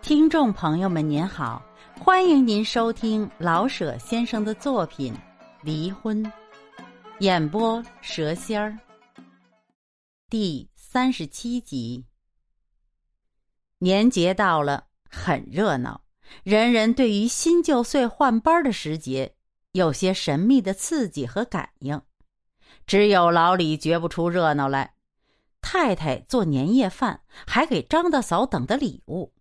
听众朋友们，您好，欢迎您收听老舍先生的作品《离婚》，演播蛇仙儿。第三十七集。年节到了，很热闹，人人对于新旧岁换班的时节有些神秘的刺激和感应。只有老李觉不出热闹来。太太做年夜饭，还给张大嫂等的礼物。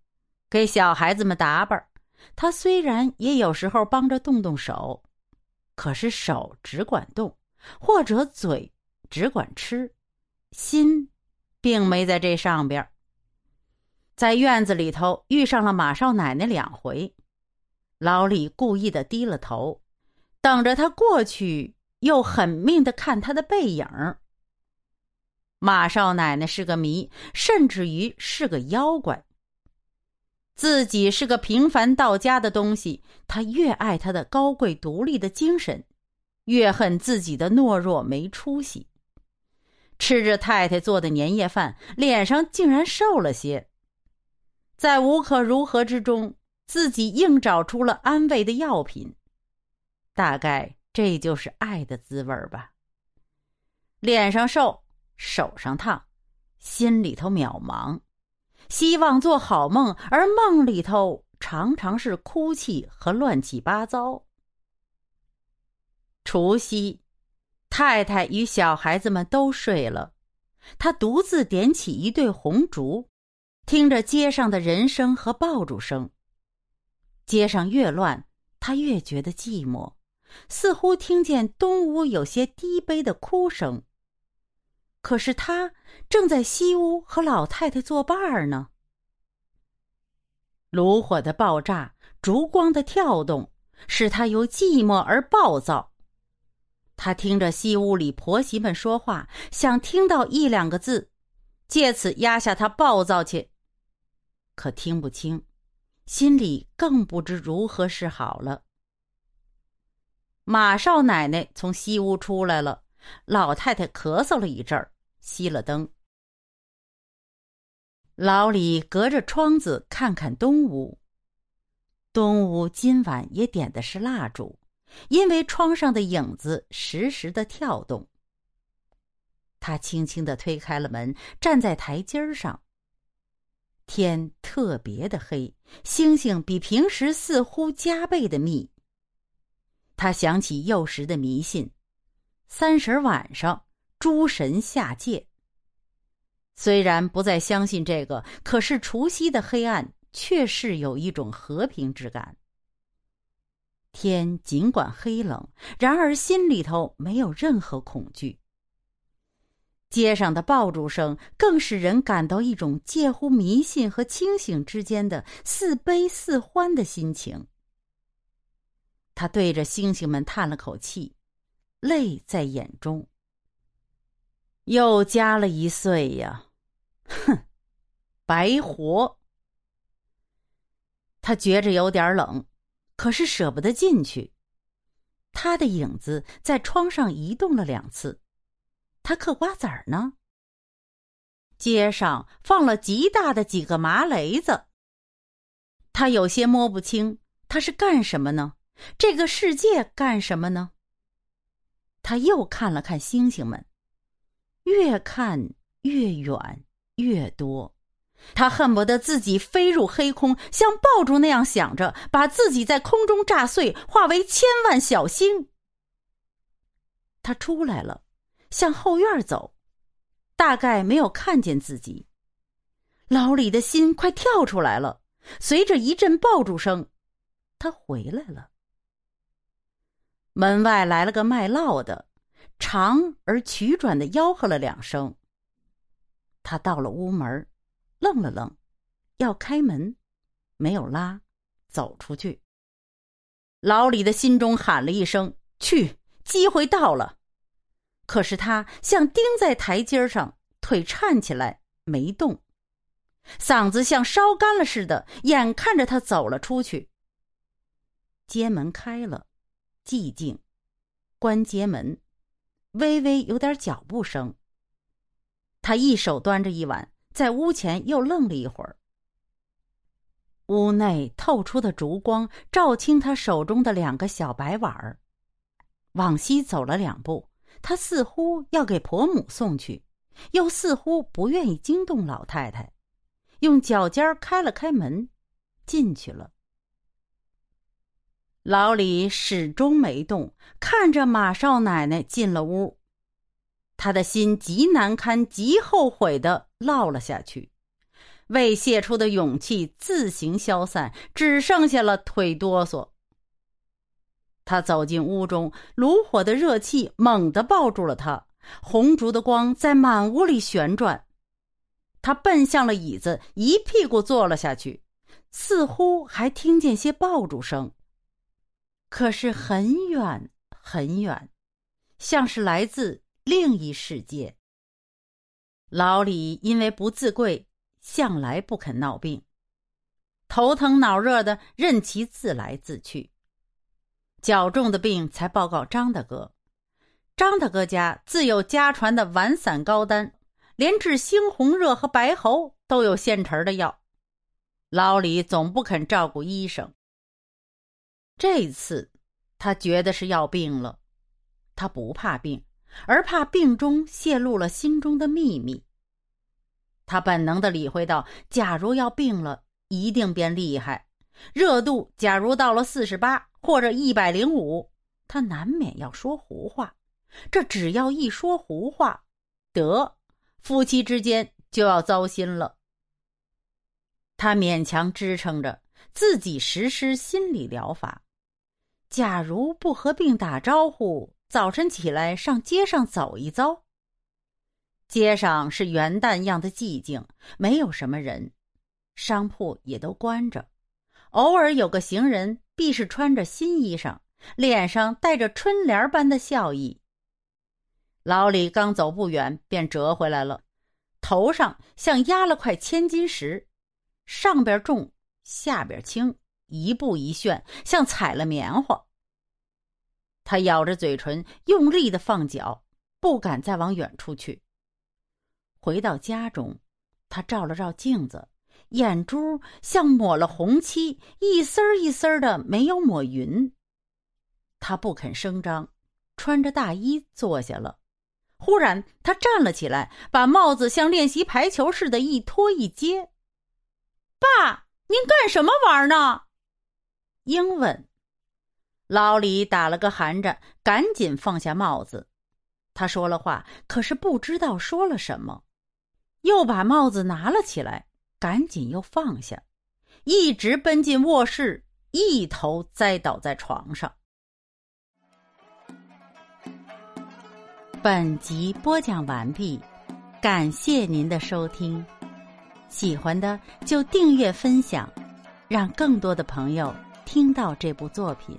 给小孩子们打扮，他虽然也有时候帮着动动手，可是手只管动，或者嘴只管吃，心并没在这上边。在院子里头遇上了马少奶奶两回，老李故意的低了头，等着他过去，又狠命的看他的背影。马少奶奶是个谜，甚至于是个妖怪。自己是个平凡到家的东西，他越爱他的高贵独立的精神，越恨自己的懦弱没出息。吃着太太做的年夜饭，脸上竟然瘦了些。在无可如何之中，自己硬找出了安慰的药品，大概这就是爱的滋味吧。脸上瘦，手上烫，心里头渺茫。希望做好梦，而梦里头常常是哭泣和乱七八糟。除夕，太太与小孩子们都睡了，他独自点起一对红烛，听着街上的人声和爆竹声。街上越乱，他越觉得寂寞，似乎听见东屋有些低悲的哭声。可是他正在西屋和老太太作伴儿呢。炉火的爆炸，烛光的跳动，使他由寂寞而暴躁。他听着西屋里婆媳们说话，想听到一两个字，借此压下他暴躁去。可听不清，心里更不知如何是好了。马少奶奶从西屋出来了，老太太咳嗽了一阵儿。熄了灯，老李隔着窗子看看东屋。东屋今晚也点的是蜡烛，因为窗上的影子时时的跳动。他轻轻的推开了门，站在台阶上。天特别的黑，星星比平时似乎加倍的密。他想起幼时的迷信，三十晚上。诸神下界。虽然不再相信这个，可是除夕的黑暗却是有一种和平之感。天尽管黑冷，然而心里头没有任何恐惧。街上的爆竹声更使人感到一种介乎迷信和清醒之间的似悲似欢的心情。他对着星星们叹了口气，泪在眼中。又加了一岁呀，哼，白活。他觉着有点冷，可是舍不得进去。他的影子在窗上移动了两次。他嗑瓜子儿呢。街上放了极大的几个麻雷子。他有些摸不清，他是干什么呢？这个世界干什么呢？他又看了看星星们。越看越远，越多，他恨不得自己飞入黑空，像爆竹那样响着，把自己在空中炸碎，化为千万小星。他出来了，向后院走，大概没有看见自己。老李的心快跳出来了，随着一阵爆竹声，他回来了。门外来了个卖烙的。长而曲转的吆喝了两声。他到了屋门，愣了愣，要开门，没有拉，走出去。老李的心中喊了一声：“去，机会到了！”可是他像钉在台阶上，腿颤起来，没动，嗓子像烧干了似的。眼看着他走了出去，街门开了，寂静，关街门。微微有点脚步声。他一手端着一碗，在屋前又愣了一会儿。屋内透出的烛光照清他手中的两个小白碗儿。往西走了两步，他似乎要给婆母送去，又似乎不愿意惊动老太太，用脚尖开了开门，进去了。老李始终没动，看着马少奶奶进了屋，他的心极难堪、极后悔的落了下去。未泄出的勇气自行消散，只剩下了腿哆嗦。他走进屋中，炉火的热气猛地抱住了他，红烛的光在满屋里旋转。他奔向了椅子，一屁股坐了下去，似乎还听见些爆竹声，可是很远很远，像是来自另一世界。老李因为不自贵。向来不肯闹病，头疼脑热的，任其自来自去。较重的病才报告张大哥。张大哥家自有家传的丸散膏丹，连治猩红热和白喉都有现成的药。老李总不肯照顾医生。这次他觉得是要病了，他不怕病，而怕病中泄露了心中的秘密。他本能的理会到，假如要病了，一定变厉害。热度假如到了四十八或者一百零五，他难免要说胡话。这只要一说胡话，得夫妻之间就要糟心了。他勉强支撑着自己实施心理疗法。假如不和病打招呼，早晨起来上街上走一遭。街上是元旦样的寂静，没有什么人，商铺也都关着，偶尔有个行人，必是穿着新衣裳，脸上带着春联般的笑意。老李刚走不远，便折回来了，头上像压了块千斤石，上边重，下边轻，一步一旋，像踩了棉花。他咬着嘴唇，用力的放脚，不敢再往远处去。回到家中，他照了照镜子，眼珠像抹了红漆，一丝儿一丝儿的没有抹匀。他不肯声张，穿着大衣坐下了。忽然，他站了起来，把帽子像练习排球似的，一脱一接。“爸，您干什么玩呢？”英文。老李打了个寒颤，赶紧放下帽子。他说了话，可是不知道说了什么。又把帽子拿了起来，赶紧又放下，一直奔进卧室，一头栽倒在床上。本集播讲完毕，感谢您的收听，喜欢的就订阅分享，让更多的朋友听到这部作品。